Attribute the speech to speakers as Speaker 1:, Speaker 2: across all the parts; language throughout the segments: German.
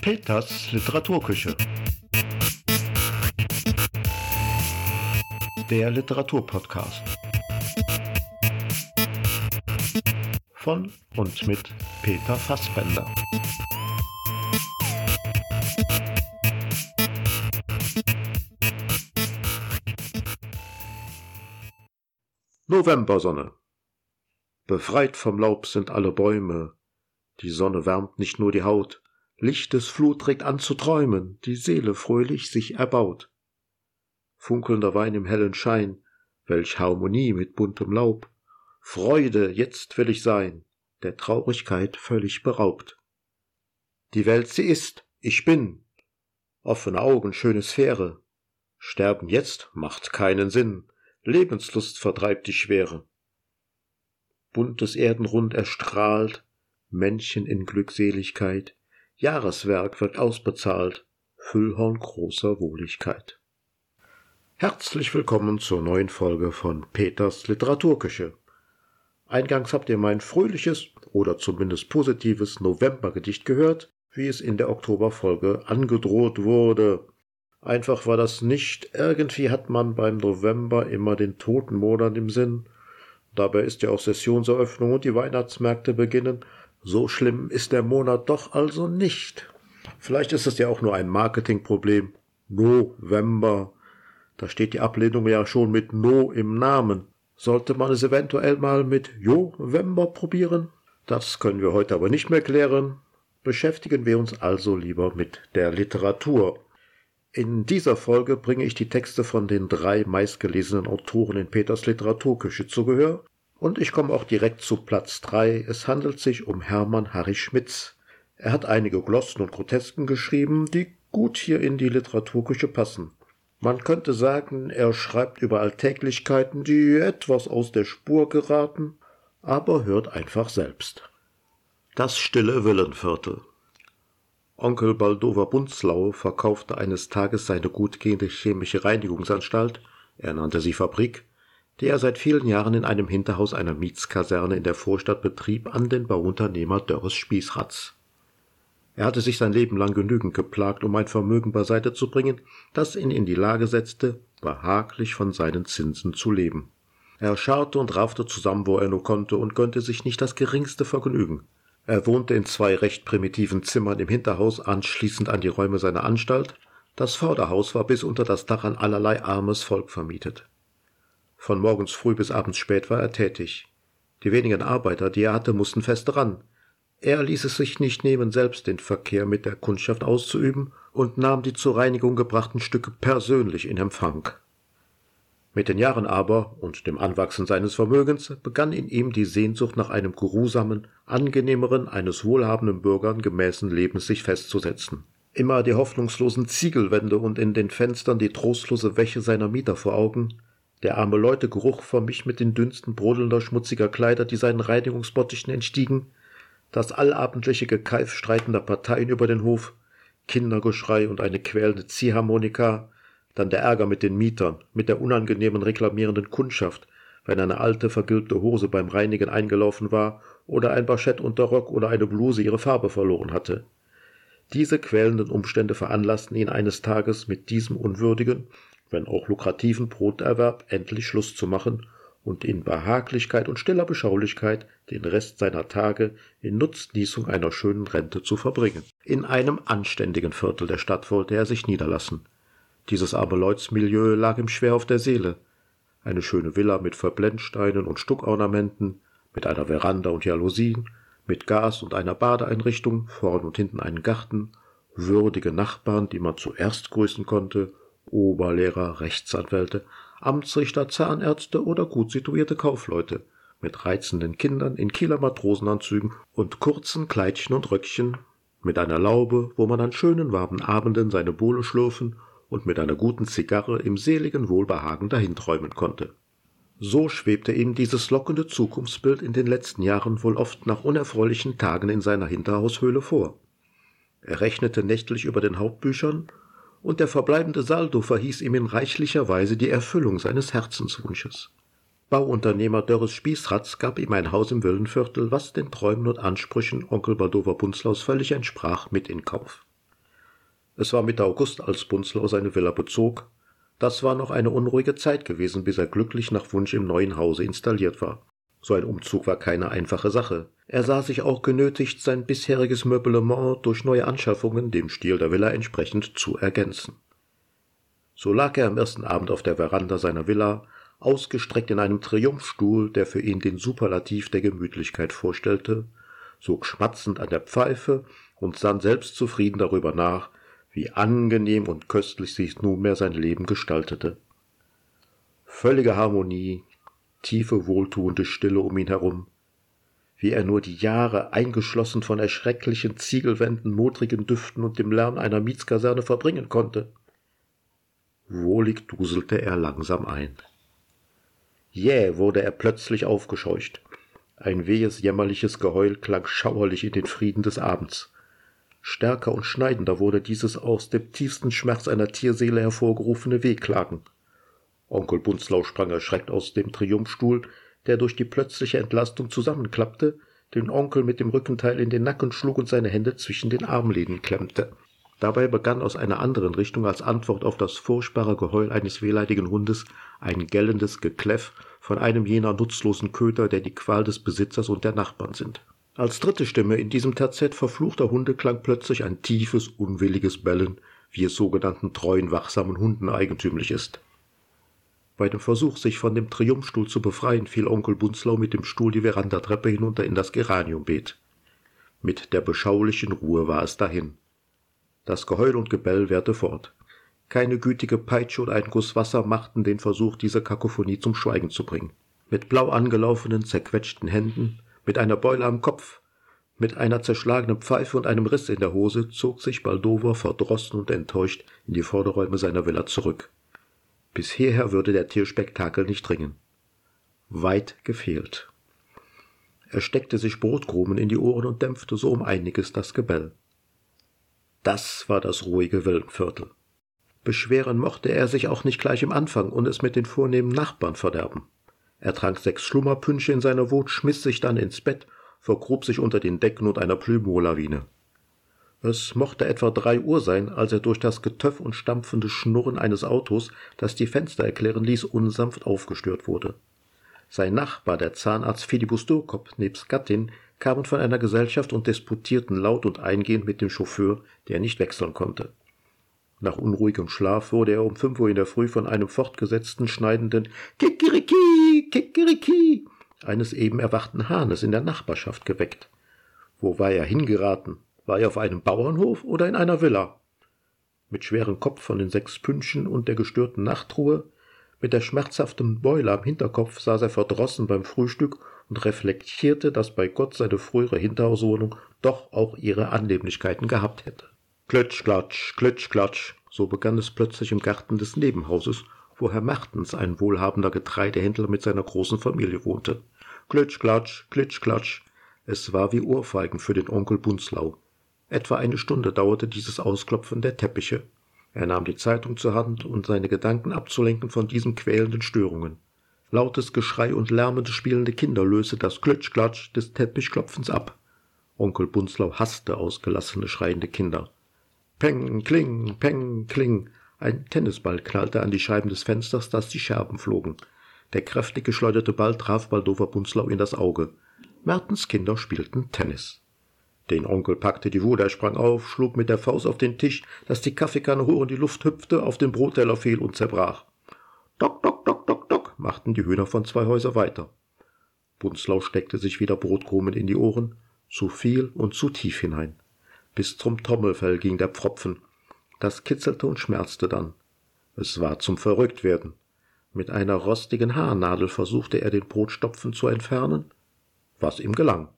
Speaker 1: Peters Literaturküche. Der Literaturpodcast. Von und mit Peter Fassbender. Novembersonne. Befreit vom Laub sind alle Bäume. Die Sonne wärmt nicht nur die Haut, Lichtes Flut regt an zu träumen, die Seele fröhlich sich erbaut. Funkelnder Wein im hellen Schein, welch Harmonie mit buntem Laub. Freude, jetzt will ich sein, der Traurigkeit völlig beraubt. Die Welt sie ist, ich bin. Offene Augen, schöne Sphäre. Sterben jetzt macht keinen Sinn, Lebenslust vertreibt die Schwere. Buntes Erdenrund erstrahlt, Männchen in Glückseligkeit, Jahreswerk wird ausbezahlt, Füllhorn großer Wohligkeit. Herzlich willkommen zur neuen Folge von Peters Literaturküche. Eingangs habt ihr mein fröhliches oder zumindest positives Novembergedicht gehört, wie es in der Oktoberfolge angedroht wurde. Einfach war das nicht, irgendwie hat man beim November immer den toten Monat im Sinn. Dabei ist ja auch Sessionseröffnung und die Weihnachtsmärkte beginnen, so schlimm ist der Monat doch also nicht. Vielleicht ist es ja auch nur ein Marketingproblem. November. Da steht die Ablehnung ja schon mit No im Namen. Sollte man es eventuell mal mit Jovember probieren? Das können wir heute aber nicht mehr klären. Beschäftigen wir uns also lieber mit der Literatur. In dieser Folge bringe ich die Texte von den drei meistgelesenen Autoren in Peters Literaturküche zu Gehör und ich komme auch direkt zu Platz drei. Es handelt sich um Hermann Harry Schmitz. Er hat einige Glossen und Grotesken geschrieben, die gut hier in die Literaturküche passen. Man könnte sagen, er schreibt über Alltäglichkeiten, die etwas aus der Spur geraten, aber hört einfach selbst. Das stille Villenviertel. Onkel Baldover Bunzlau verkaufte eines Tages seine gutgehende chemische Reinigungsanstalt, er nannte sie Fabrik, die er seit vielen Jahren in einem Hinterhaus einer Mietskaserne in der Vorstadt betrieb, an den Bauunternehmer Dörres Spießratz. Er hatte sich sein Leben lang genügend geplagt, um ein Vermögen beiseite zu bringen, das ihn in die Lage setzte, behaglich von seinen Zinsen zu leben. Er scharrte und raffte zusammen, wo er nur konnte, und gönnte sich nicht das geringste Vergnügen. Er wohnte in zwei recht primitiven Zimmern im Hinterhaus anschließend an die Räume seiner Anstalt. Das Vorderhaus war bis unter das Dach an allerlei armes Volk vermietet. Von morgens früh bis abends spät war er tätig. Die wenigen Arbeiter, die er hatte, mussten fest dran. Er ließ es sich nicht nehmen, selbst den Verkehr mit der Kundschaft auszuüben und nahm die zur Reinigung gebrachten Stücke persönlich in Empfang. Mit den Jahren aber und dem Anwachsen seines Vermögens begann in ihm die Sehnsucht nach einem geruhsamen, angenehmeren, eines wohlhabenden Bürgern gemäßen Lebens sich festzusetzen. Immer die hoffnungslosen Ziegelwände und in den Fenstern die trostlose Wäsche seiner Mieter vor Augen, der arme Leute Geruch vermischt mit den Dünsten brodelnder schmutziger Kleider, die seinen Reinigungsbottichen entstiegen, das allabendliche Gekeif streitender Parteien über den Hof, Kindergeschrei und eine quälende Ziehharmonika, dann der Ärger mit den Mietern, mit der unangenehmen reklamierenden Kundschaft, wenn eine alte vergilbte Hose beim Reinigen eingelaufen war oder ein Baschettunterrock oder eine Bluse ihre Farbe verloren hatte. Diese quälenden Umstände veranlassten ihn eines Tages mit diesem unwürdigen wenn auch lukrativen Broterwerb endlich Schluss zu machen und in Behaglichkeit und stiller Beschaulichkeit den Rest seiner Tage in Nutznießung einer schönen Rente zu verbringen. In einem anständigen Viertel der Stadt wollte er sich niederlassen. Dieses arme Leutsmilieu lag ihm schwer auf der Seele. Eine schöne Villa mit Verblendsteinen und Stuckornamenten, mit einer Veranda und Jalousien, mit Gas und einer Badeeinrichtung, vorn und hinten einen Garten, würdige Nachbarn, die man zuerst grüßen konnte, Oberlehrer, Rechtsanwälte, Amtsrichter, Zahnärzte oder gut situierte Kaufleute mit reizenden Kindern in Kieler Matrosenanzügen und kurzen Kleidchen und Röckchen, mit einer Laube, wo man an schönen warmen Abenden seine Bohle schlürfen und mit einer guten Zigarre im seligen Wohlbehagen dahinträumen konnte. So schwebte ihm dieses lockende Zukunftsbild in den letzten Jahren wohl oft nach unerfreulichen Tagen in seiner Hinterhaushöhle vor. Er rechnete nächtlich über den Hauptbüchern und der verbleibende Saldo verhieß ihm in reichlicher Weise die Erfüllung seines Herzenswunsches. Bauunternehmer Dörres Spießratz gab ihm ein Haus im Willenviertel, was den Träumen und Ansprüchen Onkel Baldover Bunzlaus völlig entsprach, mit in Kauf. Es war Mitte August, als Bunzlau seine Villa bezog. Das war noch eine unruhige Zeit gewesen, bis er glücklich nach Wunsch im neuen Hause installiert war. So ein Umzug war keine einfache Sache. Er sah sich auch genötigt, sein bisheriges Möblement durch neue Anschaffungen dem Stil der Villa entsprechend zu ergänzen. So lag er am ersten Abend auf der Veranda seiner Villa, ausgestreckt in einem Triumphstuhl, der für ihn den Superlativ der Gemütlichkeit vorstellte, sog schmatzend an der Pfeife und sann selbstzufrieden darüber nach, wie angenehm und köstlich sich nunmehr sein Leben gestaltete. Völlige Harmonie, tiefe wohltuende Stille um ihn herum, wie er nur die Jahre eingeschlossen von erschrecklichen Ziegelwänden, modrigen Düften und dem Lärm einer Mietskaserne verbringen konnte. Wohlig duselte er langsam ein. Jäh wurde er plötzlich aufgescheucht. Ein wehes, jämmerliches Geheul klang schauerlich in den Frieden des Abends. Stärker und schneidender wurde dieses aus dem tiefsten Schmerz einer Tierseele hervorgerufene Wehklagen. Onkel Bunzlau sprang erschreckt aus dem Triumphstuhl, der durch die plötzliche Entlastung zusammenklappte, den Onkel mit dem Rückenteil in den Nacken schlug und seine Hände zwischen den Armlehnen klemmte. Dabei begann aus einer anderen Richtung als Antwort auf das furchtbare Geheul eines wehleidigen Hundes ein gellendes Gekläff von einem jener nutzlosen Köter, der die Qual des Besitzers und der Nachbarn sind. Als dritte Stimme in diesem Terzett verfluchter Hunde klang plötzlich ein tiefes, unwilliges Bellen, wie es sogenannten treuen, wachsamen Hunden eigentümlich ist. Bei dem Versuch, sich von dem Triumphstuhl zu befreien, fiel Onkel Bunzlau mit dem Stuhl die Verandatreppe hinunter in das Geraniumbeet. Mit der beschaulichen Ruhe war es dahin. Das Geheul und Gebell währte fort. Keine gütige Peitsche und ein Guss Wasser machten den Versuch, diese Kakophonie zum Schweigen zu bringen. Mit blau angelaufenen, zerquetschten Händen, mit einer Beule am Kopf, mit einer zerschlagenen Pfeife und einem Riss in der Hose zog sich Baldover verdrossen und enttäuscht in die Vorderräume seiner Villa zurück. Bis hierher würde der Tierspektakel nicht dringen. Weit gefehlt. Er steckte sich Brotkrumen in die Ohren und dämpfte so um einiges das Gebell. Das war das ruhige Villenviertel. Beschweren mochte er sich auch nicht gleich im Anfang und es mit den vornehmen Nachbarn verderben. Er trank sechs Schlummerpünsche in seiner Wut, schmiss sich dann ins Bett, vergrub sich unter den Decken und einer Plümolawine. Es mochte etwa drei Uhr sein, als er durch das Getöff und stampfende Schnurren eines Autos, das die Fenster erklären ließ, unsanft aufgestört wurde. Sein Nachbar, der Zahnarzt Philibus Durkop, nebst Gattin, kamen von einer Gesellschaft und disputierten laut und eingehend mit dem Chauffeur, der nicht wechseln konnte. Nach unruhigem Schlaf wurde er um fünf Uhr in der Früh von einem fortgesetzten, schneidenden Kikeriki, Kikeriki eines eben erwachten Hahnes in der Nachbarschaft geweckt. Wo war er hingeraten? War er auf einem Bauernhof oder in einer Villa? Mit schwerem Kopf von den sechs Pünschen und der gestörten Nachtruhe, mit der schmerzhaften Beule am Hinterkopf saß er verdrossen beim Frühstück und reflektierte, dass bei Gott seine frühere Hinterhauswohnung doch auch ihre Annehmlichkeiten gehabt hätte. Klitsch, klatsch, klitsch, klatsch, so begann es plötzlich im Garten des Nebenhauses, wo Herr Mertens, ein wohlhabender Getreidehändler mit seiner großen Familie wohnte. Klitsch, klatsch, klitsch, klatsch. Es war wie Ohrfeigen für den Onkel Bunzlau. Etwa eine Stunde dauerte dieses Ausklopfen der Teppiche. Er nahm die Zeitung zur Hand, um seine Gedanken abzulenken von diesen quälenden Störungen. Lautes Geschrei und lärmende spielende Kinder löste das Klitschklatsch des Teppichklopfens ab. Onkel Bunzlau hasste ausgelassene schreiende Kinder. Peng, kling, peng, kling. Ein Tennisball knallte an die Scheiben des Fensters, dass die Scherben flogen. Der kräftig geschleuderte Ball traf Baldover Bunzlau in das Auge. Mertens Kinder spielten Tennis. Den Onkel packte die Wut, er sprang auf, schlug mit der Faust auf den Tisch, dass die Kaffeekanne hoch in die Luft hüpfte, auf den Brotteller fiel und zerbrach. Dock, dock, dock, dock, dock, machten die Hühner von zwei Häuser weiter. Bunzlau steckte sich wieder Brotkrumen in die Ohren, zu viel und zu tief hinein. Bis zum Trommelfell ging der Pfropfen. Das kitzelte und schmerzte dann. Es war zum Verrücktwerden. Mit einer rostigen Haarnadel versuchte er den Brotstopfen zu entfernen, was ihm gelang.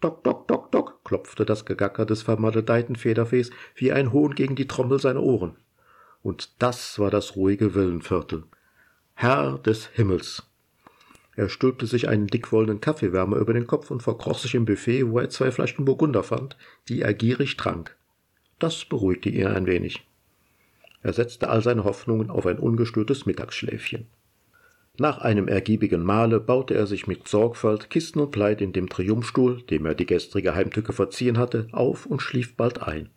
Speaker 1: Dock, dock, dock, dock, klopfte das Gegacker des vermaledeiten Federfehs wie ein Hohn gegen die Trommel seiner Ohren. Und das war das ruhige Villenviertel. Herr des Himmels. Er stülpte sich einen dickwollenen Kaffeewärmer über den Kopf und verkroch sich im Buffet, wo er zwei Flaschen Burgunder fand, die er gierig trank. Das beruhigte ihn ein wenig. Er setzte all seine Hoffnungen auf ein ungestörtes Mittagsschläfchen. Nach einem ergiebigen Mahle baute er sich mit Sorgfalt Kisten und Kleid in dem Triumphstuhl, dem er die gestrige Heimtücke verziehen hatte, auf und schlief bald ein.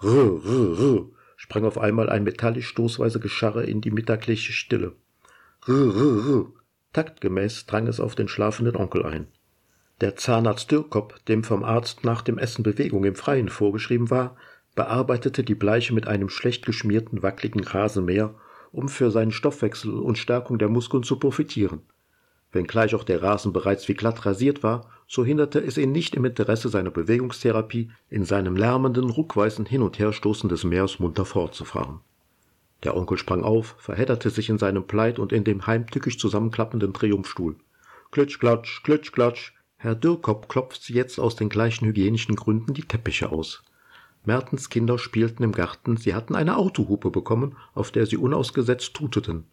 Speaker 1: Rrr, rrr, rrr, sprang auf einmal ein metallisch stoßweise Gescharre in die mittagliche Stille. Rrr, rrr, rrr. Taktgemäß drang es auf den schlafenden Onkel ein. Der Zahnarzt Dürkop, dem vom Arzt nach dem Essen Bewegung im Freien vorgeschrieben war, bearbeitete die Bleiche mit einem schlecht geschmierten, wackligen Rasenmäher um für seinen Stoffwechsel und Stärkung der Muskeln zu profitieren. Wenngleich auch der Rasen bereits wie glatt rasiert war, so hinderte es ihn nicht im Interesse seiner Bewegungstherapie, in seinem lärmenden, ruckweisen Hin- und Herstoßen des Meers munter fortzufahren. Der Onkel sprang auf, verhedderte sich in seinem Plaid und in dem heimtückisch zusammenklappenden Triumphstuhl. Klitsch, klatsch, klitsch, klatsch. Herr Dürrkopf klopfte jetzt aus den gleichen hygienischen Gründen die Teppiche aus. Mertens Kinder spielten im Garten, sie hatten eine Autohupe bekommen, auf der sie unausgesetzt tuteten.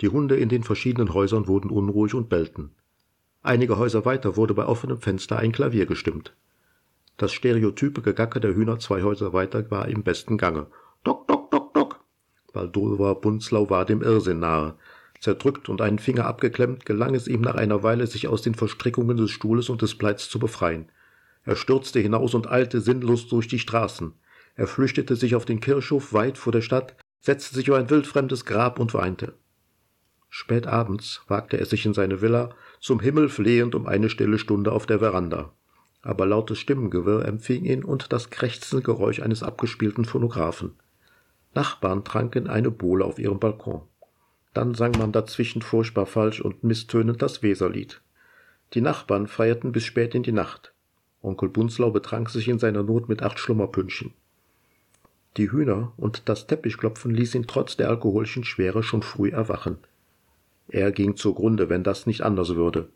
Speaker 1: Die Hunde in den verschiedenen Häusern wurden unruhig und bellten. Einige Häuser weiter wurde bei offenem Fenster ein Klavier gestimmt. Das stereotype Gegacker der Hühner zwei Häuser weiter war im besten Gange. Dock, dock, dock, dock. Baldova Bunzlau war dem Irrsinn nahe. Zerdrückt und einen Finger abgeklemmt, gelang es ihm nach einer Weile, sich aus den Verstrickungen des Stuhles und des Pleits zu befreien. Er stürzte hinaus und eilte sinnlos durch die Straßen. Er flüchtete sich auf den Kirchhof weit vor der Stadt, setzte sich über ein wildfremdes Grab und weinte. Spät abends wagte er sich in seine Villa, zum Himmel flehend um eine stille Stunde auf der Veranda. Aber lautes Stimmengewirr empfing ihn und das krächzende Geräusch eines abgespielten Phonographen. Nachbarn tranken eine Bohle auf ihrem Balkon. Dann sang man dazwischen furchtbar falsch und misstönend das Weserlied. Die Nachbarn feierten bis spät in die Nacht. Onkel Bunzlau betrank sich in seiner Not mit acht Schlummerpünchen. Die Hühner und das Teppichklopfen ließ ihn trotz der alkoholischen Schwere schon früh erwachen. Er ging zugrunde, wenn das nicht anders würde.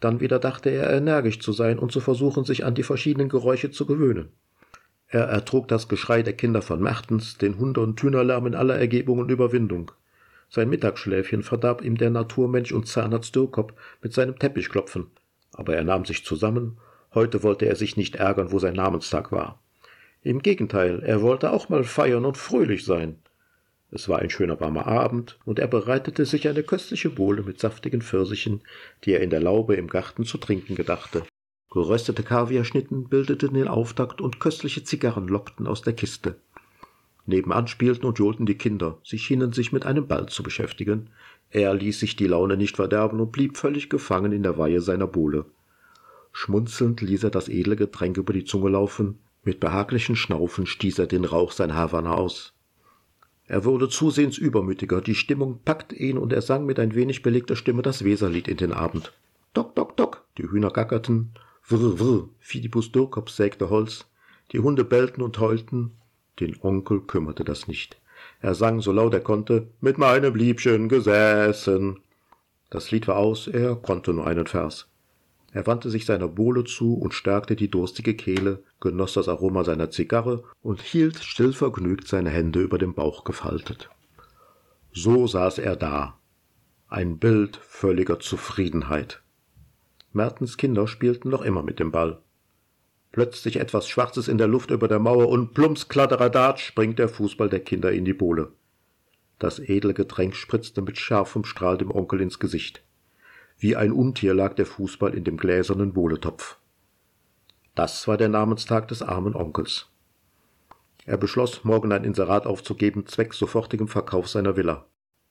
Speaker 1: Dann wieder dachte er, energisch zu sein und zu versuchen, sich an die verschiedenen Geräusche zu gewöhnen. Er ertrug das Geschrei der Kinder von Mertens, den Hunde- und Hühnerlärm in aller Ergebung und Überwindung. Sein Mittagsschläfchen verdarb ihm der Naturmensch und Zahnarzt Dürkop mit seinem Teppichklopfen. Aber er nahm sich zusammen Heute wollte er sich nicht ärgern, wo sein Namenstag war. Im Gegenteil, er wollte auch mal feiern und fröhlich sein. Es war ein schöner warmer Abend, und er bereitete sich eine köstliche Bohle mit saftigen Pfirsichen, die er in der Laube im Garten zu trinken gedachte. Geröstete Kaviarschnitten bildeten den Auftakt und köstliche Zigarren lockten aus der Kiste. Nebenan spielten und johlten die Kinder, sie schienen sich mit einem Ball zu beschäftigen. Er ließ sich die Laune nicht verderben und blieb völlig gefangen in der Weihe seiner Bohle. Schmunzelnd ließ er das edle Getränk über die Zunge laufen, mit behaglichen Schnaufen stieß er den Rauch sein Havanna aus. Er wurde zusehends übermütiger, die Stimmung packte ihn und er sang mit ein wenig belegter Stimme das Weserlied in den Abend. Dock, dock, dock, die Hühner gackerten, Wrr, wrr, Fidibus Durkop sägte Holz, die Hunde bellten und heulten, den Onkel kümmerte das nicht. Er sang so laut er konnte, mit meinem Liebchen gesessen. Das Lied war aus, er konnte nur einen Vers. Er wandte sich seiner Bohle zu und stärkte die durstige Kehle, genoss das Aroma seiner Zigarre und hielt stillvergnügt seine Hände über dem Bauch gefaltet. So saß er da, ein Bild völliger Zufriedenheit. Mertens Kinder spielten noch immer mit dem Ball. Plötzlich etwas Schwarzes in der Luft über der Mauer und plumps Kladderadat springt der Fußball der Kinder in die Bohle. Das edle Getränk spritzte mit scharfem Strahl dem Onkel ins Gesicht. Wie ein Untier lag der Fußball in dem gläsernen Bohletopf. Das war der Namenstag des armen Onkels. Er beschloss, morgen ein Inserat aufzugeben, zwecks sofortigem Verkauf seiner Villa.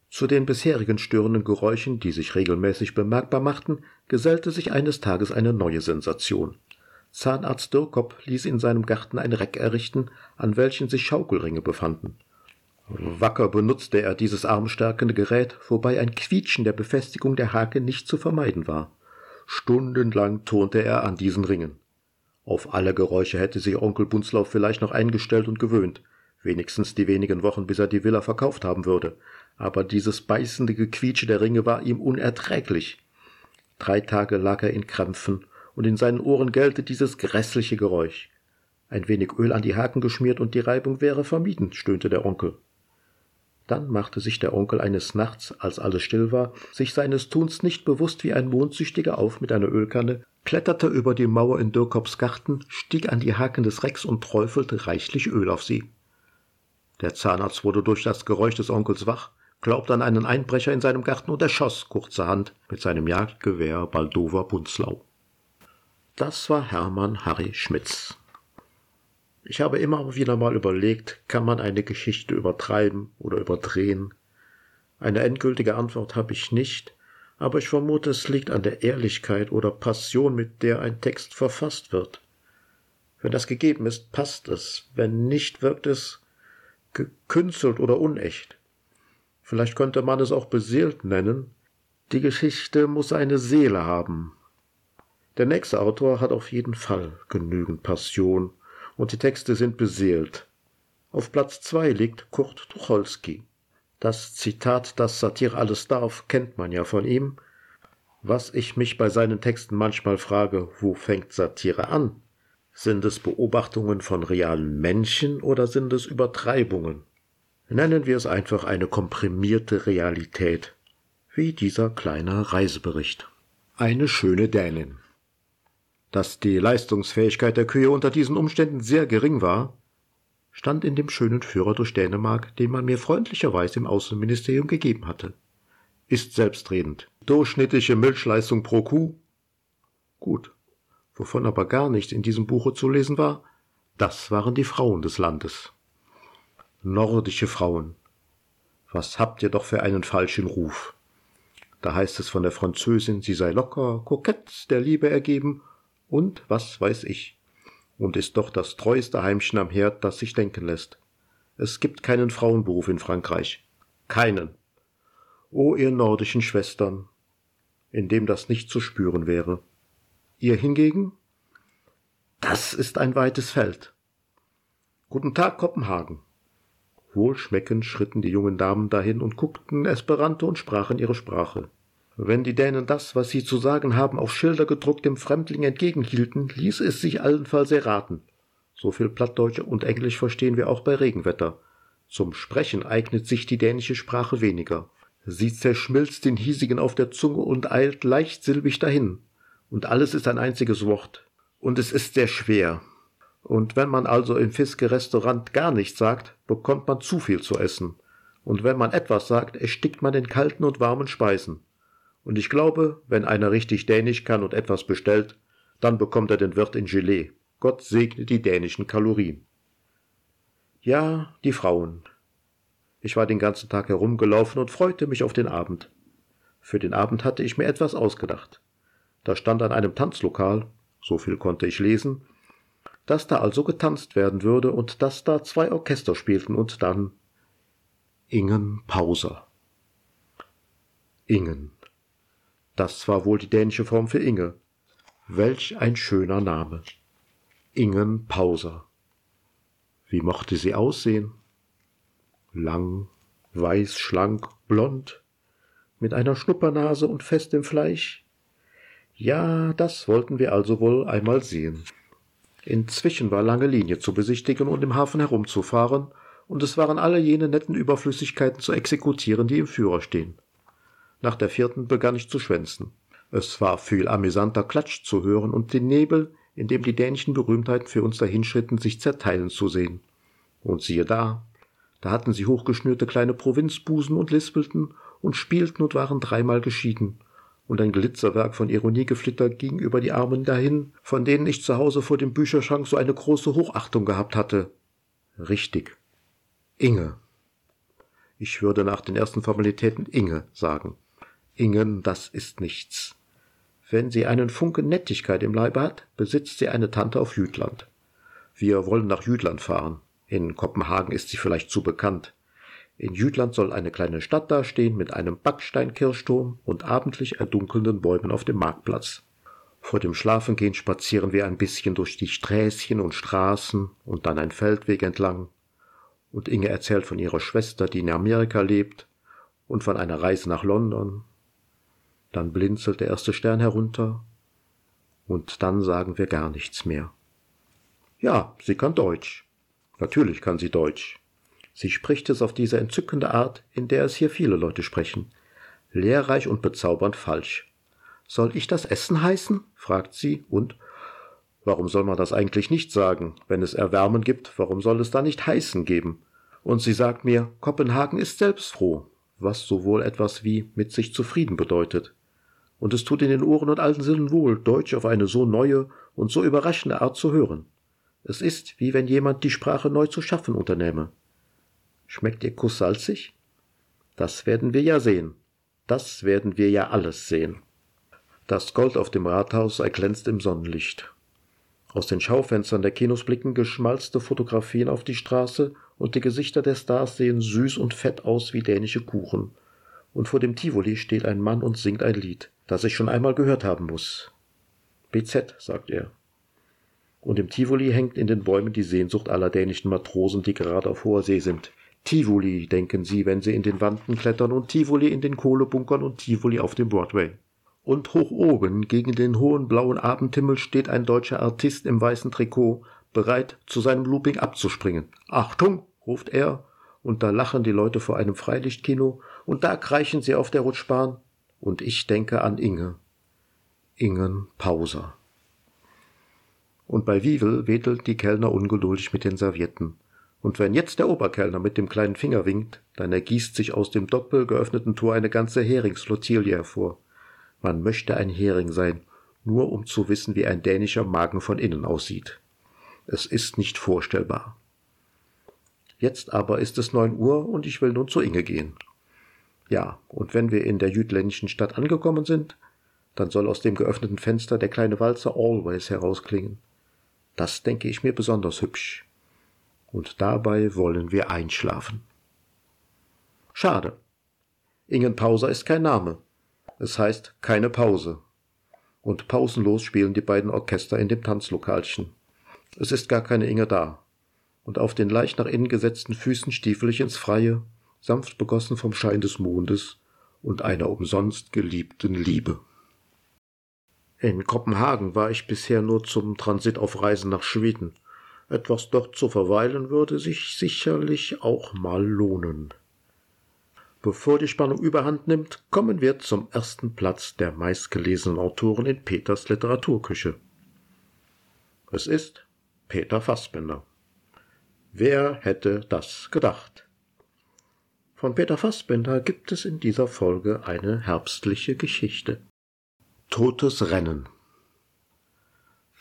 Speaker 1: Zu den bisherigen störenden Geräuschen, die sich regelmäßig bemerkbar machten, gesellte sich eines Tages eine neue Sensation. Zahnarzt Dürkop ließ in seinem Garten ein Reck errichten, an welchen sich Schaukelringe befanden. Wacker benutzte er dieses armstärkende Gerät, wobei ein Quietschen der Befestigung der Hake nicht zu vermeiden war. Stundenlang turnte er an diesen Ringen. Auf alle Geräusche hätte sich Onkel Bunzlauf vielleicht noch eingestellt und gewöhnt, wenigstens die wenigen Wochen, bis er die Villa verkauft haben würde. Aber dieses beißende Gequietsche der Ringe war ihm unerträglich. Drei Tage lag er in Krämpfen, und in seinen Ohren gellte dieses grässliche Geräusch. Ein wenig Öl an die Haken geschmiert und die Reibung wäre vermieden, stöhnte der Onkel. Dann machte sich der Onkel eines Nachts, als alles still war, sich seines Tuns nicht bewusst wie ein Mondsüchtiger auf mit einer Ölkanne, kletterte über die Mauer in Dürkops Garten, stieg an die Haken des Recks und träufelte reichlich Öl auf sie. Der Zahnarzt wurde durch das Geräusch des Onkels wach, glaubte an einen Einbrecher in seinem Garten und erschoss kurzerhand mit seinem Jagdgewehr Baldover Bunzlau. Das war Hermann Harry Schmitz. Ich habe immer wieder mal überlegt, kann man eine Geschichte übertreiben oder überdrehen? Eine endgültige Antwort habe ich nicht, aber ich vermute, es liegt an der Ehrlichkeit oder Passion, mit der ein Text verfasst wird. Wenn das gegeben ist, passt es, wenn nicht, wirkt es gekünstelt oder unecht. Vielleicht könnte man es auch beseelt nennen. Die Geschichte muss eine Seele haben. Der nächste Autor hat auf jeden Fall genügend Passion und die Texte sind beseelt. Auf Platz zwei liegt Kurt Tucholsky. Das Zitat, dass Satire alles darf, kennt man ja von ihm. Was ich mich bei seinen Texten manchmal frage, wo fängt Satire an? Sind es Beobachtungen von realen Menschen oder sind es Übertreibungen? Nennen wir es einfach eine komprimierte Realität, wie dieser kleine Reisebericht. Eine schöne Dänin. Dass die Leistungsfähigkeit der Kühe unter diesen Umständen sehr gering war, stand in dem schönen Führer durch Dänemark, den man mir freundlicherweise im Außenministerium gegeben hatte. Ist selbstredend. Durchschnittliche Milchleistung pro Kuh? Gut. Wovon aber gar nichts in diesem Buche zu lesen war, das waren die Frauen des Landes nordische Frauen. Was habt ihr doch für einen falschen Ruf? Da heißt es von der Französin, sie sei locker, kokett, der Liebe ergeben und was weiß ich. Und ist doch das treueste Heimchen am Herd, das sich denken lässt. Es gibt keinen Frauenberuf in Frankreich. Keinen. O ihr nordischen Schwestern, in dem das nicht zu spüren wäre. Ihr hingegen? Das ist ein weites Feld. Guten Tag, Kopenhagen. Wohlschmeckend schritten die jungen Damen dahin und guckten Esperanto und sprachen ihre Sprache. Wenn die Dänen das, was sie zu sagen haben, auf Schilder gedruckt dem Fremdling entgegenhielten, ließ es sich allenfalls erraten. So viel Plattdeutsch und Englisch verstehen wir auch bei Regenwetter. Zum Sprechen eignet sich die dänische Sprache weniger. Sie zerschmilzt den Hiesigen auf der Zunge und eilt leichtsilbig dahin. Und alles ist ein einziges Wort. Und es ist sehr schwer. Und wenn man also im Fiske-Restaurant gar nichts sagt, bekommt man zu viel zu essen. Und wenn man etwas sagt, erstickt man in kalten und warmen Speisen. Und ich glaube, wenn einer richtig Dänisch kann und etwas bestellt, dann bekommt er den Wirt in Gelee. Gott segne die dänischen Kalorien. Ja, die Frauen. Ich war den ganzen Tag herumgelaufen und freute mich auf den Abend. Für den Abend hatte ich mir etwas ausgedacht. Da stand an einem Tanzlokal, so viel konnte ich lesen, dass da also getanzt werden würde und dass da zwei Orchester spielten und dann Ingen Pauser. Ingen. Das war wohl die dänische Form für Inge. Welch ein schöner Name. Ingen Pauser. Wie mochte sie aussehen? Lang, weiß, schlank, blond, mit einer Schnuppernase und festem Fleisch. Ja, das wollten wir also wohl einmal sehen. Inzwischen war lange Linie zu besichtigen und im Hafen herumzufahren, und es waren alle jene netten Überflüssigkeiten zu exekutieren, die im Führer stehen. Nach der vierten begann ich zu schwänzen. Es war viel amüsanter Klatsch zu hören und den Nebel, in dem die dänischen Berühmtheiten für uns dahinschritten, sich zerteilen zu sehen. Und siehe da, da hatten sie hochgeschnürte kleine Provinzbusen und lispelten und spielten und waren dreimal geschieden und ein Glitzerwerk von Ironiegeflitter ging über die Armen dahin, von denen ich zu Hause vor dem Bücherschrank so eine große Hochachtung gehabt hatte. Richtig. Inge. Ich würde nach den ersten Formalitäten Inge sagen. Ingen, das ist nichts. Wenn sie einen Funken Nettigkeit im Leibe hat, besitzt sie eine Tante auf Jütland. Wir wollen nach Jütland fahren. In Kopenhagen ist sie vielleicht zu bekannt. In Jütland soll eine kleine Stadt dastehen mit einem Backsteinkirchturm und abendlich erdunkelnden Bäumen auf dem Marktplatz. Vor dem Schlafengehen spazieren wir ein bisschen durch die Sträßchen und Straßen und dann ein Feldweg entlang. Und Inge erzählt von ihrer Schwester, die in Amerika lebt, und von einer Reise nach London. Dann blinzelt der erste Stern herunter, und dann sagen wir gar nichts mehr. Ja, sie kann Deutsch. Natürlich kann sie Deutsch. Sie spricht es auf diese entzückende Art, in der es hier viele Leute sprechen. Lehrreich und bezaubernd falsch. Soll ich das Essen heißen? fragt sie, und warum soll man das eigentlich nicht sagen? Wenn es Erwärmen gibt, warum soll es da nicht heißen geben? Und sie sagt mir, Kopenhagen ist selbst froh. was sowohl etwas wie mit sich zufrieden bedeutet. Und es tut in den Ohren und alten Sinnen wohl, Deutsch auf eine so neue und so überraschende Art zu hören. Es ist, wie wenn jemand die Sprache neu zu schaffen unternähme. Schmeckt Ihr Kuss salzig? Das werden wir ja sehen. Das werden wir ja alles sehen. Das Gold auf dem Rathaus erglänzt im Sonnenlicht. Aus den Schaufenstern der Kinos blicken geschmalzte Fotografien auf die Straße und die Gesichter der Stars sehen süß und fett aus wie dänische Kuchen. Und vor dem Tivoli steht ein Mann und singt ein Lied, das ich schon einmal gehört haben muss. BZ, sagt er. Und im Tivoli hängt in den Bäumen die Sehnsucht aller dänischen Matrosen, die gerade auf hoher See sind. Tivoli, denken sie, wenn sie in den Wanden klettern, und Tivoli in den Kohlebunkern und Tivoli auf dem Broadway. Und hoch oben, gegen den hohen blauen Abendhimmel, steht ein deutscher Artist im weißen Trikot, bereit, zu seinem Looping abzuspringen. Achtung, ruft er, und da lachen die Leute vor einem Freilichtkino, und da kreischen sie auf der Rutschbahn, und ich denke an Inge. Ingen Pauser. Und bei Wiewel wedelt die Kellner ungeduldig mit den Servietten. Und wenn jetzt der Oberkellner mit dem kleinen Finger winkt, dann ergießt sich aus dem doppel geöffneten Tor eine ganze Heringsflottille hervor. Man möchte ein Hering sein, nur um zu wissen, wie ein dänischer Magen von innen aussieht. Es ist nicht vorstellbar. Jetzt aber ist es neun Uhr und ich will nun zu Inge gehen. Ja, und wenn wir in der jütländischen Stadt angekommen sind, dann soll aus dem geöffneten Fenster der kleine Walzer Always herausklingen. Das denke ich mir besonders hübsch und dabei wollen wir einschlafen. Schade. Ingen Pauser ist kein Name. Es heißt keine Pause. Und pausenlos spielen die beiden Orchester in dem Tanzlokalchen. Es ist gar keine Inge da. Und auf den leicht nach innen gesetzten Füßen stiefel ich ins Freie, sanft begossen vom Schein des Mondes und einer umsonst geliebten Liebe. In Kopenhagen war ich bisher nur zum Transit auf Reisen nach Schweden etwas dort zu verweilen würde sich sicherlich auch mal lohnen. Bevor die Spannung überhand nimmt, kommen wir zum ersten Platz der meistgelesenen Autoren in Peters Literaturküche. Es ist Peter Fassbinder. Wer hätte das gedacht? Von Peter Fassbinder gibt es in dieser Folge eine herbstliche Geschichte. Totes Rennen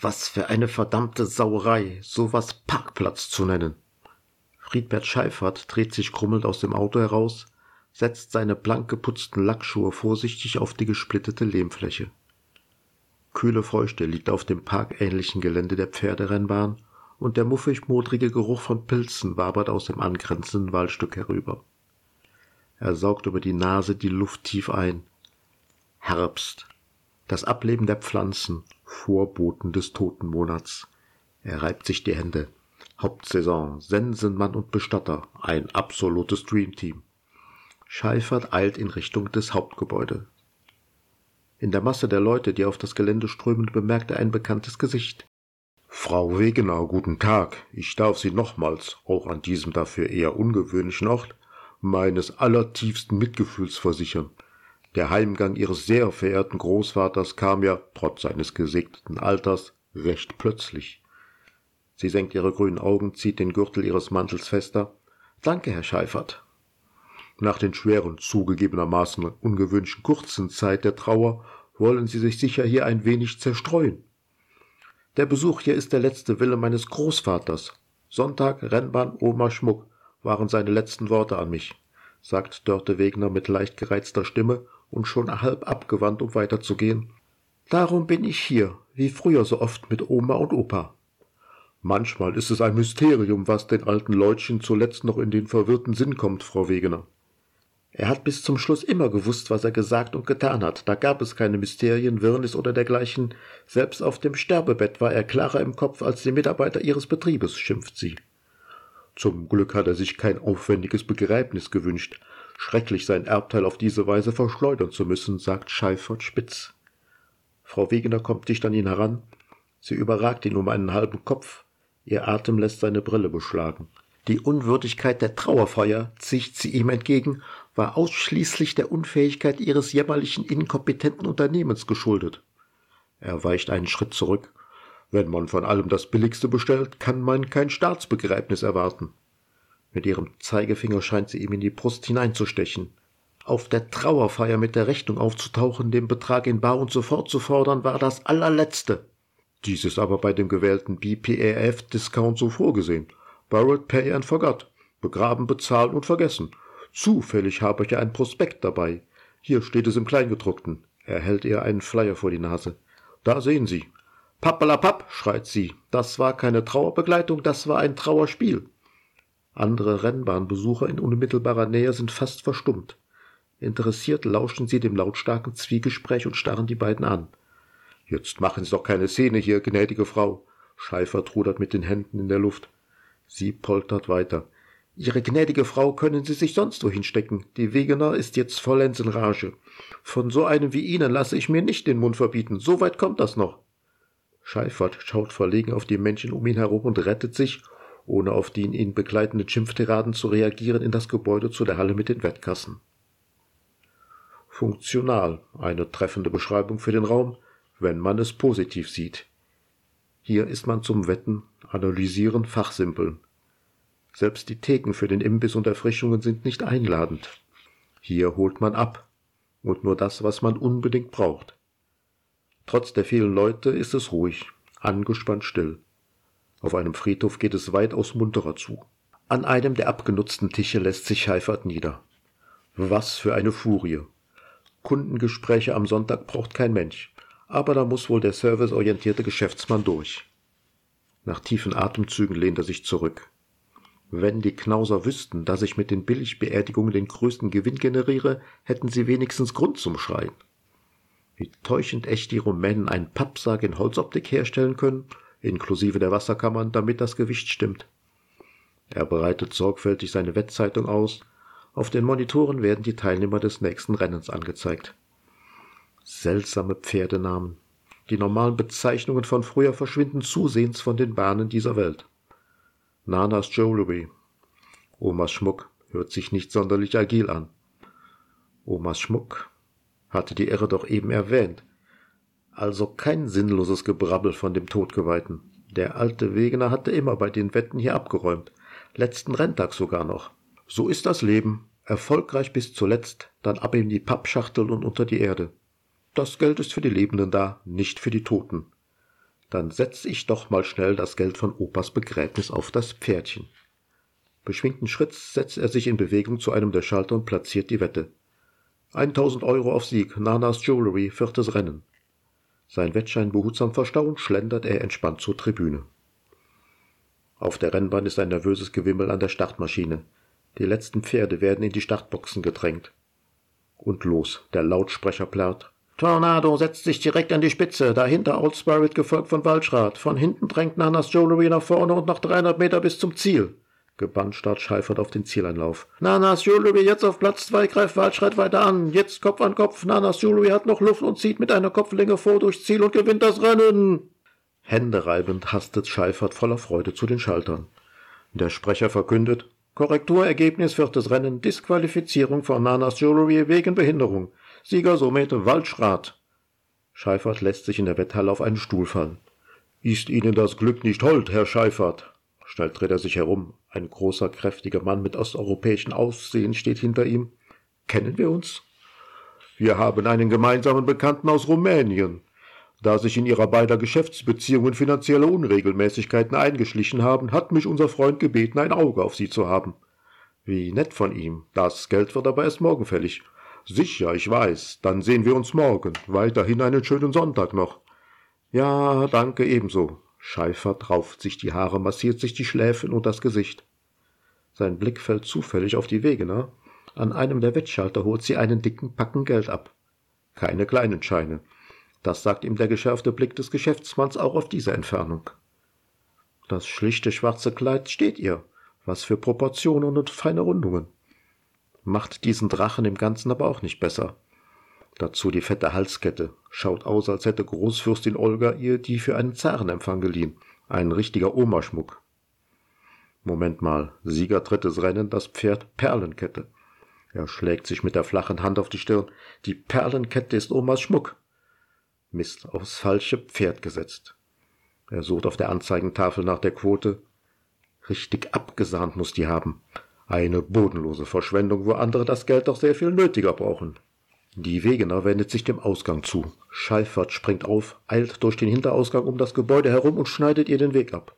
Speaker 1: was für eine verdammte Sauerei, sowas Parkplatz zu nennen. Friedbert Scheifert dreht sich krummelnd aus dem Auto heraus, setzt seine blank geputzten Lackschuhe vorsichtig auf die gesplittete Lehmfläche. Kühle Feuchte liegt auf dem parkähnlichen Gelände der Pferderennbahn und der muffig-modrige Geruch von Pilzen wabert aus dem angrenzenden Waldstück herüber. Er saugt über die Nase die Luft tief ein. Herbst, das Ableben der Pflanzen, Vorboten des Totenmonats. Er reibt sich die Hände. Hauptsaison, Sensenmann und Bestatter, ein absolutes Dreamteam. Scheifert eilt in Richtung des Hauptgebäude. In der Masse der Leute, die auf das Gelände strömen, bemerkt er ein bekanntes Gesicht. Frau Wegener, guten Tag. Ich darf Sie nochmals, auch an diesem dafür eher ungewöhnlichen Ort, meines allertiefsten Mitgefühls versichern. Der Heimgang ihres sehr verehrten Großvaters kam ja, trotz seines gesegneten Alters, recht plötzlich. Sie senkt ihre grünen Augen, zieht den Gürtel ihres Mantels fester. Danke, Herr Scheifert. Nach den schweren, zugegebenermaßen ungewöhnlichen kurzen Zeit der Trauer wollen Sie sich sicher hier ein wenig zerstreuen. Der Besuch hier ist der letzte Wille meines Großvaters. Sonntag, Rennbahn, Oma Schmuck waren seine letzten Worte an mich, sagt Dörte Wegner mit leicht gereizter Stimme und schon halb abgewandt, um weiterzugehen. Darum bin ich hier, wie früher so oft mit Oma und Opa. Manchmal ist es ein Mysterium, was den alten Leutchen zuletzt noch in den verwirrten Sinn kommt, Frau Wegener. Er hat bis zum Schluss immer gewusst, was er gesagt und getan hat. Da gab es keine Mysterien, Wirrnis oder dergleichen. Selbst auf dem Sterbebett war er klarer im Kopf als die Mitarbeiter ihres Betriebes, schimpft sie. Zum Glück hat er sich kein aufwendiges Begräbnis gewünscht, Schrecklich, sein Erbteil auf diese Weise verschleudern zu müssen, sagt Scheifert spitz. Frau Wegener kommt dicht an ihn heran. Sie überragt ihn um einen halben Kopf. Ihr Atem lässt seine Brille beschlagen. Die Unwürdigkeit der Trauerfeier, zieht sie ihm entgegen, war ausschließlich der Unfähigkeit ihres jämmerlichen, inkompetenten Unternehmens geschuldet. Er weicht einen Schritt zurück. Wenn man von allem das Billigste bestellt, kann man kein Staatsbegräbnis erwarten. Mit ihrem Zeigefinger scheint sie ihm in die Brust hineinzustechen. Auf der Trauerfeier mit der Rechnung aufzutauchen, den Betrag in Bar und sofort zu fordern, war das allerletzte. Dies ist aber bei dem gewählten BPAF-Discount so vorgesehen. Borrowed Pay and Forgot. Begraben, bezahlen und vergessen. Zufällig habe ich ja ein Prospekt dabei. Hier steht es im Kleingedruckten. Er hält ihr einen Flyer vor die Nase. Da sehen Sie. Pappelapapp, schreit sie. Das war keine Trauerbegleitung, das war ein Trauerspiel. Andere Rennbahnbesucher in unmittelbarer Nähe sind fast verstummt. Interessiert lauschen sie dem lautstarken Zwiegespräch und starren die beiden an. Jetzt machen Sie doch keine Szene hier, gnädige Frau. Scheifer trudert mit den Händen in der Luft. Sie poltert weiter. Ihre gnädige Frau können Sie sich sonst wohin stecken. Die Wegener ist jetzt vollends in Rage. Von so einem wie Ihnen lasse ich mir nicht den Mund verbieten. So weit kommt das noch. Scheifert schaut verlegen auf die Menschen um ihn herum und rettet sich, ohne auf die ihn begleitenden Schimpftiraden zu reagieren, in das Gebäude zu der Halle mit den Wettkassen. Funktional, eine treffende Beschreibung für den Raum, wenn man es positiv sieht. Hier ist man zum Wetten, Analysieren, Fachsimpeln. Selbst die Theken für den Imbiss und Erfrischungen sind nicht einladend. Hier holt man ab. Und nur das, was man unbedingt braucht. Trotz der vielen Leute ist es ruhig, angespannt still. Auf einem Friedhof geht es weitaus munterer zu. An einem der abgenutzten Tische lässt sich Heifert nieder. Was für eine Furie. Kundengespräche am Sonntag braucht kein Mensch. Aber da muss wohl der serviceorientierte Geschäftsmann durch. Nach tiefen Atemzügen lehnt er sich zurück. Wenn die Knauser wüssten, dass ich mit den Billigbeerdigungen den größten Gewinn generiere, hätten sie wenigstens Grund zum Schreien. Wie täuschend echt die Rumänen einen Pappsarg in Holzoptik herstellen können, inklusive der Wasserkammern, damit das Gewicht stimmt. Er bereitet sorgfältig seine Wettzeitung aus. Auf den Monitoren werden die Teilnehmer des nächsten Rennens angezeigt. Seltsame Pferdenamen. Die normalen Bezeichnungen von früher verschwinden zusehends von den Bahnen dieser Welt. Nanas Jewelry. Omas Schmuck hört sich nicht sonderlich agil an. Omas Schmuck hatte die Irre doch eben erwähnt. Also kein sinnloses Gebrabbel von dem Todgeweihten. Der alte Wegener hatte immer bei den Wetten hier abgeräumt. Letzten Renntag sogar noch. So ist das Leben. Erfolgreich bis zuletzt, dann ab in die Pappschachtel und unter die Erde. Das Geld ist für die Lebenden da, nicht für die Toten dann setz ich doch mal schnell das Geld von Opas Begräbnis auf das Pferdchen. Beschwingten Schritts setzt er sich in Bewegung zu einem der Schalter und platziert die Wette. 1000 Euro auf Sieg, Nanas Jewelry, viertes Rennen. Sein Wettschein behutsam verstauen, schlendert er entspannt zur Tribüne. Auf der Rennbahn ist ein nervöses Gewimmel an der Startmaschine. Die letzten Pferde werden in die Startboxen gedrängt. Und los, der Lautsprecher plärrt. Tornado setzt sich direkt an die Spitze, dahinter Old Spirit gefolgt von Waldschrat. Von hinten drängt Nanas Jewelry nach vorne und noch 300 Meter bis zum Ziel. Gebannt starrt Scheifert auf den Zieleinlauf. Nanas Jewelry jetzt auf Platz 2, greift Waldschreit weiter an. Jetzt Kopf an Kopf. Nanas Jewelry hat noch Luft und zieht mit einer Kopflänge vor durchs Ziel und gewinnt das Rennen. Händereibend hastet Scheifert voller Freude zu den Schaltern. Der Sprecher verkündet, Korrekturergebnis viertes Rennen, Disqualifizierung von Nanas Jewelry wegen Behinderung. Sieger somit Waldschrat. Scheifert lässt sich in der Wetthalle auf einen Stuhl fallen. Ist Ihnen das Glück nicht hold, Herr Scheifert? Schnell dreht er sich herum. Ein großer, kräftiger Mann mit osteuropäischem Aussehen steht hinter ihm. Kennen wir uns? Wir haben einen gemeinsamen Bekannten aus Rumänien. Da sich in ihrer beider Geschäftsbeziehungen finanzielle Unregelmäßigkeiten eingeschlichen haben, hat mich unser Freund gebeten, ein Auge auf sie zu haben. Wie nett von ihm. Das Geld wird aber erst morgen fällig. Sicher, ich weiß. Dann sehen wir uns morgen. Weiterhin einen schönen Sonntag noch. Ja, danke ebenso. Scheifert rauft sich die Haare, massiert sich die Schläfen und das Gesicht. Sein Blick fällt zufällig auf die Wegener. An einem der Wettschalter holt sie einen dicken Packen Geld ab. Keine kleinen Scheine. Das sagt ihm der geschärfte Blick des Geschäftsmanns auch auf diese Entfernung. Das schlichte schwarze Kleid steht ihr. Was für Proportionen und feine Rundungen macht diesen Drachen im Ganzen aber auch nicht besser. Dazu die fette Halskette. Schaut aus, als hätte Großfürstin Olga ihr die für einen Zarenempfang geliehen. Ein richtiger Omaschmuck. Moment mal. Sieger drittes Rennen, das Pferd Perlenkette. Er schlägt sich mit der flachen Hand auf die Stirn. Die Perlenkette ist Omas Schmuck. Mist, aufs falsche Pferd gesetzt. Er sucht auf der Anzeigentafel nach der Quote. Richtig abgesahnt muss die haben. Eine bodenlose Verschwendung, wo andere das Geld doch sehr viel nötiger brauchen. Die Wegener wendet sich dem Ausgang zu. Scheifert springt auf, eilt durch den Hinterausgang um das Gebäude herum und schneidet ihr den Weg ab.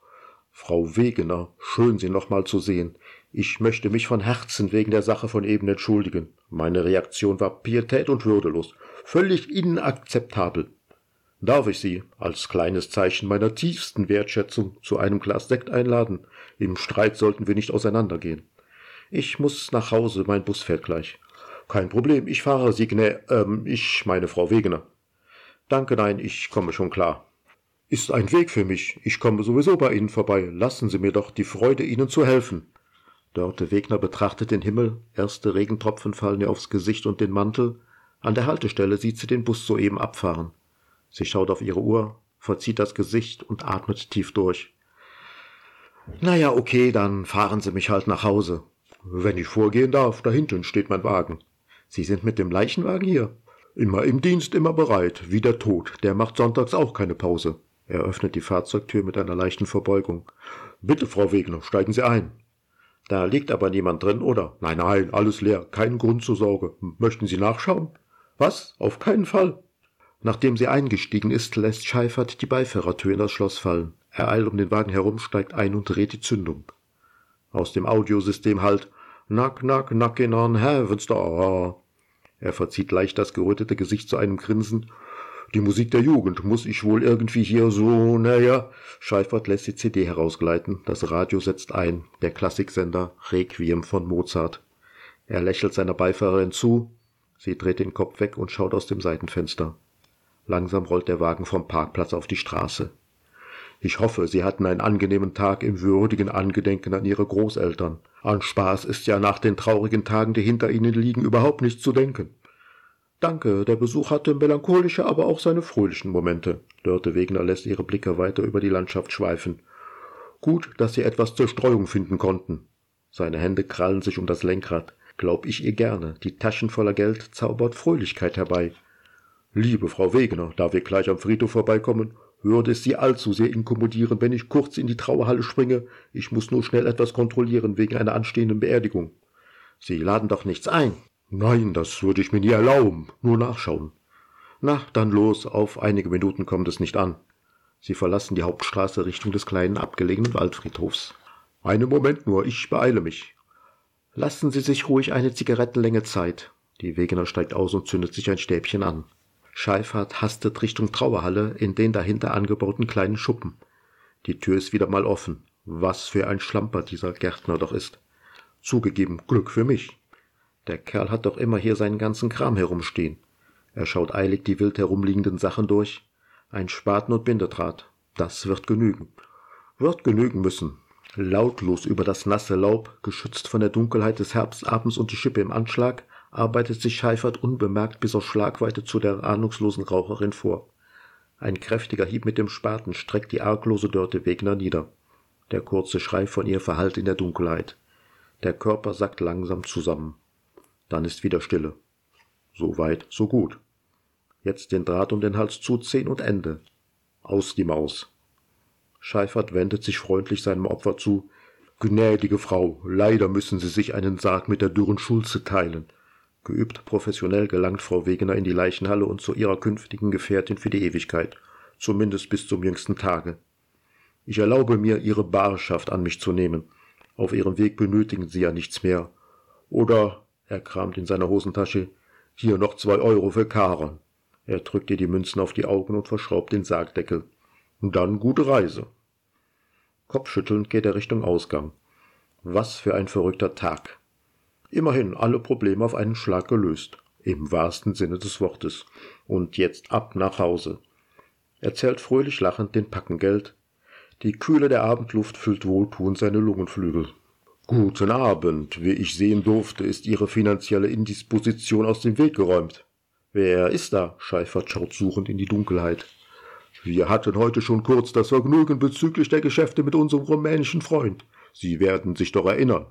Speaker 1: Frau Wegener, schön Sie noch mal zu sehen. Ich möchte mich von Herzen wegen der Sache von eben entschuldigen. Meine Reaktion war pietät und würdelos, völlig inakzeptabel. Darf ich Sie, als kleines Zeichen meiner tiefsten Wertschätzung, zu einem Glas Sekt einladen? Im Streit sollten wir nicht auseinandergehen. Ich muss nach Hause, mein Bus fährt gleich. Kein Problem, ich fahre Sie, Gnä, ähm, ich meine Frau Wegener. Danke, nein, ich komme schon klar. Ist ein Weg für mich. Ich komme sowieso bei Ihnen vorbei. Lassen Sie mir doch die Freude, Ihnen zu helfen. Dörte Wegner betrachtet den Himmel. Erste Regentropfen fallen ihr aufs Gesicht und den Mantel. An der Haltestelle sieht sie den Bus soeben abfahren. Sie schaut auf ihre Uhr, verzieht das Gesicht und atmet tief durch. Na ja, okay, dann fahren Sie mich halt nach Hause. Wenn ich vorgehen darf, da hinten steht mein Wagen. Sie sind mit dem Leichenwagen hier? Immer im Dienst, immer bereit, wie der Tod. Der macht sonntags auch keine Pause. Er öffnet die Fahrzeugtür mit einer leichten Verbeugung. Bitte, Frau Wegner, steigen Sie ein. Da liegt aber niemand drin, oder? Nein, nein, alles leer, kein Grund zur Sorge. Möchten Sie nachschauen? Was? Auf keinen Fall. Nachdem sie eingestiegen ist, lässt Scheifert die Beifahrertür in das Schloss fallen. Er eilt um den Wagen herum, steigt ein und dreht die Zündung. Aus dem Audiosystem halt Knock, knock, knocking on heaven's door. Er verzieht leicht das gerötete Gesicht zu einem Grinsen. Die Musik der Jugend muss ich wohl irgendwie hier so, naja. Scheifert lässt die CD herausgleiten. Das Radio setzt ein. Der Klassiksender Requiem von Mozart. Er lächelt seiner Beifahrerin zu. Sie dreht den Kopf weg und schaut aus dem Seitenfenster. Langsam rollt der Wagen vom Parkplatz auf die Straße. Ich hoffe, Sie hatten einen angenehmen Tag im würdigen Angedenken an Ihre Großeltern. An Spaß ist ja nach den traurigen Tagen, die hinter Ihnen liegen, überhaupt nicht zu denken. Danke, der Besuch hatte melancholische, aber auch seine fröhlichen Momente. Dörte Wegner lässt ihre Blicke weiter über die Landschaft schweifen. Gut, dass Sie etwas Zerstreuung finden konnten. Seine Hände krallen sich um das Lenkrad. Glaub ich ihr gerne. Die Taschen voller Geld zaubert Fröhlichkeit herbei. Liebe Frau Wegener, da wir gleich am Friedhof vorbeikommen, würde es Sie allzu sehr inkommodieren, wenn ich kurz in die Trauerhalle springe. Ich muss nur schnell etwas kontrollieren wegen einer anstehenden Beerdigung. Sie laden doch nichts ein. Nein, das würde ich mir nie erlauben. Nur nachschauen. Na, dann los, auf einige Minuten kommt es nicht an. Sie verlassen die Hauptstraße Richtung des kleinen abgelegenen Waldfriedhofs. Einen Moment nur, ich beeile mich. Lassen Sie sich ruhig eine Zigarettenlänge Zeit. Die Wegener steigt aus und zündet sich ein Stäbchen an. Scheifert hastet Richtung Trauerhalle in den dahinter angebauten kleinen Schuppen. Die Tür ist wieder mal offen. Was für ein Schlamper dieser Gärtner doch ist. Zugegeben, Glück für mich. Der Kerl hat doch immer hier seinen ganzen Kram herumstehen. Er schaut eilig die wild herumliegenden Sachen durch. Ein Spaten und Bindedraht. Das wird genügen. Wird genügen müssen. Lautlos über das nasse Laub, geschützt von der Dunkelheit des Herbstabends und die Schippe im Anschlag, arbeitet sich Scheifert unbemerkt bis auf Schlagweite zu der ahnungslosen Raucherin vor. Ein kräftiger Hieb mit dem Spaten streckt die arglose Dörte Wegner nieder. Der kurze Schrei von ihr verhallt in der Dunkelheit. Der Körper sackt langsam zusammen. Dann ist wieder Stille. So weit, so gut. Jetzt den Draht um den Hals zuziehen und Ende. Aus die Maus. Scheifert wendet sich freundlich seinem Opfer zu. Gnädige Frau, leider müssen Sie sich einen Sarg mit der dürren Schulze teilen. Geübt professionell gelangt Frau Wegener in die Leichenhalle und zu ihrer künftigen Gefährtin für die Ewigkeit, zumindest bis zum jüngsten Tage. Ich erlaube mir, Ihre Barschaft an mich zu nehmen. Auf Ihrem Weg benötigen Sie ja nichts mehr. Oder, er kramt in seiner Hosentasche, hier noch zwei Euro für Karon. Er drückt ihr die Münzen auf die Augen und verschraubt den Sargdeckel. Dann gute Reise. Kopfschüttelnd geht er Richtung Ausgang. Was für ein verrückter Tag. Immerhin alle Probleme auf einen Schlag gelöst, im wahrsten Sinne des Wortes. Und jetzt ab nach Hause. Er zählt fröhlich lachend den Packen Geld. Die Kühle der Abendluft füllt wohltuend seine Lungenflügel. Guten Abend. Wie ich sehen durfte, ist Ihre finanzielle Indisposition aus dem Weg geräumt. Wer ist da? Scheifert schaut suchend in die Dunkelheit. Wir hatten heute schon kurz das Vergnügen bezüglich der Geschäfte mit unserem rumänischen Freund. Sie werden sich doch erinnern.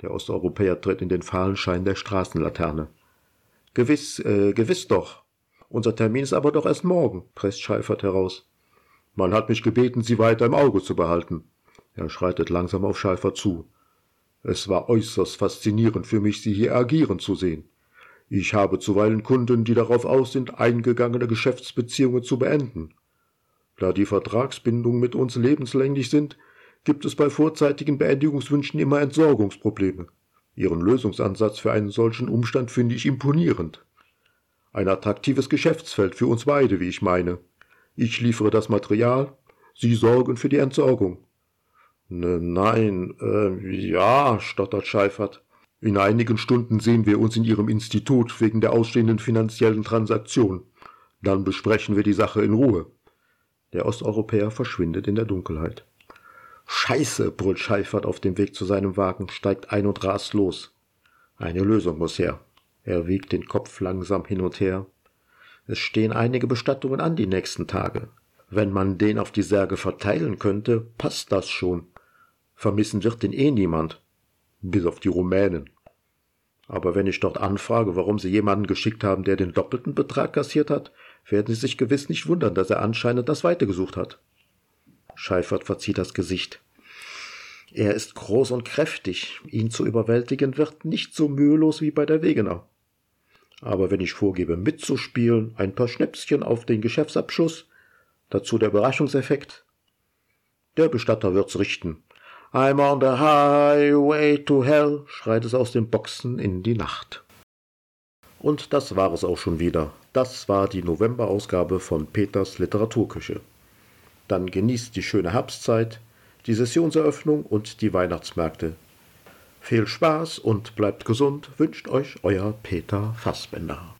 Speaker 1: Der Osteuropäer tritt in den fahlen Schein der Straßenlaterne. Gewiss, äh, gewiss doch. Unser Termin ist aber doch erst morgen, presst Scheifert heraus. Man hat mich gebeten, Sie weiter im Auge zu behalten. Er schreitet langsam auf Scheifert zu. Es war äußerst faszinierend für mich, Sie hier agieren zu sehen. Ich habe zuweilen Kunden, die darauf aus sind, eingegangene Geschäftsbeziehungen zu beenden. Da die Vertragsbindungen mit uns lebenslänglich sind, gibt es bei vorzeitigen Beendigungswünschen immer Entsorgungsprobleme. Ihren Lösungsansatz für einen solchen Umstand finde ich imponierend. Ein attraktives Geschäftsfeld für uns beide, wie ich meine. Ich liefere das Material, Sie sorgen für die Entsorgung. Ne, nein, äh, ja, stottert Scheifert. In einigen Stunden sehen wir uns in Ihrem Institut wegen der ausstehenden finanziellen Transaktion. Dann besprechen wir die Sache in Ruhe. Der Osteuropäer verschwindet in der Dunkelheit. Scheiße, brüllt Scheifert auf dem Weg zu seinem Wagen, steigt ein und rast los. Eine Lösung muss her. Er wiegt den Kopf langsam hin und her. Es stehen einige Bestattungen an die nächsten Tage. Wenn man den auf die Särge verteilen könnte, passt das schon. Vermissen wird den eh niemand. Bis auf die Rumänen. Aber wenn ich dort anfrage, warum sie jemanden geschickt haben, der den doppelten Betrag kassiert hat, werden sie sich gewiss nicht wundern, dass er anscheinend das Weite gesucht hat. Scheifert verzieht das Gesicht. Er ist groß und kräftig. Ihn zu überwältigen wird nicht so mühelos wie bei der Wegener. Aber wenn ich vorgebe, mitzuspielen, ein paar Schnäpschen auf den Geschäftsabschluss, dazu der Überraschungseffekt, der Bestatter wird's richten. I'm on the highway to hell, schreit es aus den Boxen in die Nacht. Und das war es auch schon wieder. Das war die Novemberausgabe von Peters Literaturküche. Dann genießt die schöne Herbstzeit, die Sessionseröffnung und die Weihnachtsmärkte. Viel Spaß und bleibt gesund, wünscht euch euer Peter Fassbender.